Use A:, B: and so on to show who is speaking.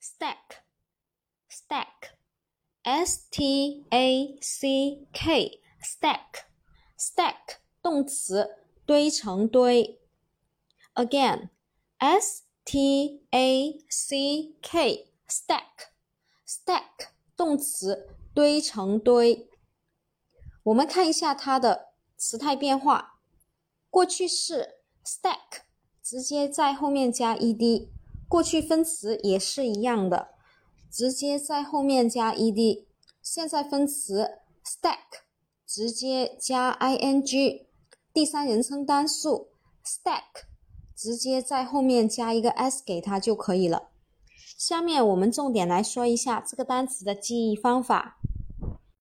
A: stack，stack，s t a c k，stack，stack，动词，堆成堆。Again，s t a c k，stack，stack，动词，堆成堆。我们看一下它的词态变化，过去式 stack。直接在后面加 ed，过去分词也是一样的，直接在后面加 ed。现在分词 stack 直接加 ing，第三人称单数 stack 直接在后面加一个 s 给它就可以了。下面我们重点来说一下这个单词的记忆方法。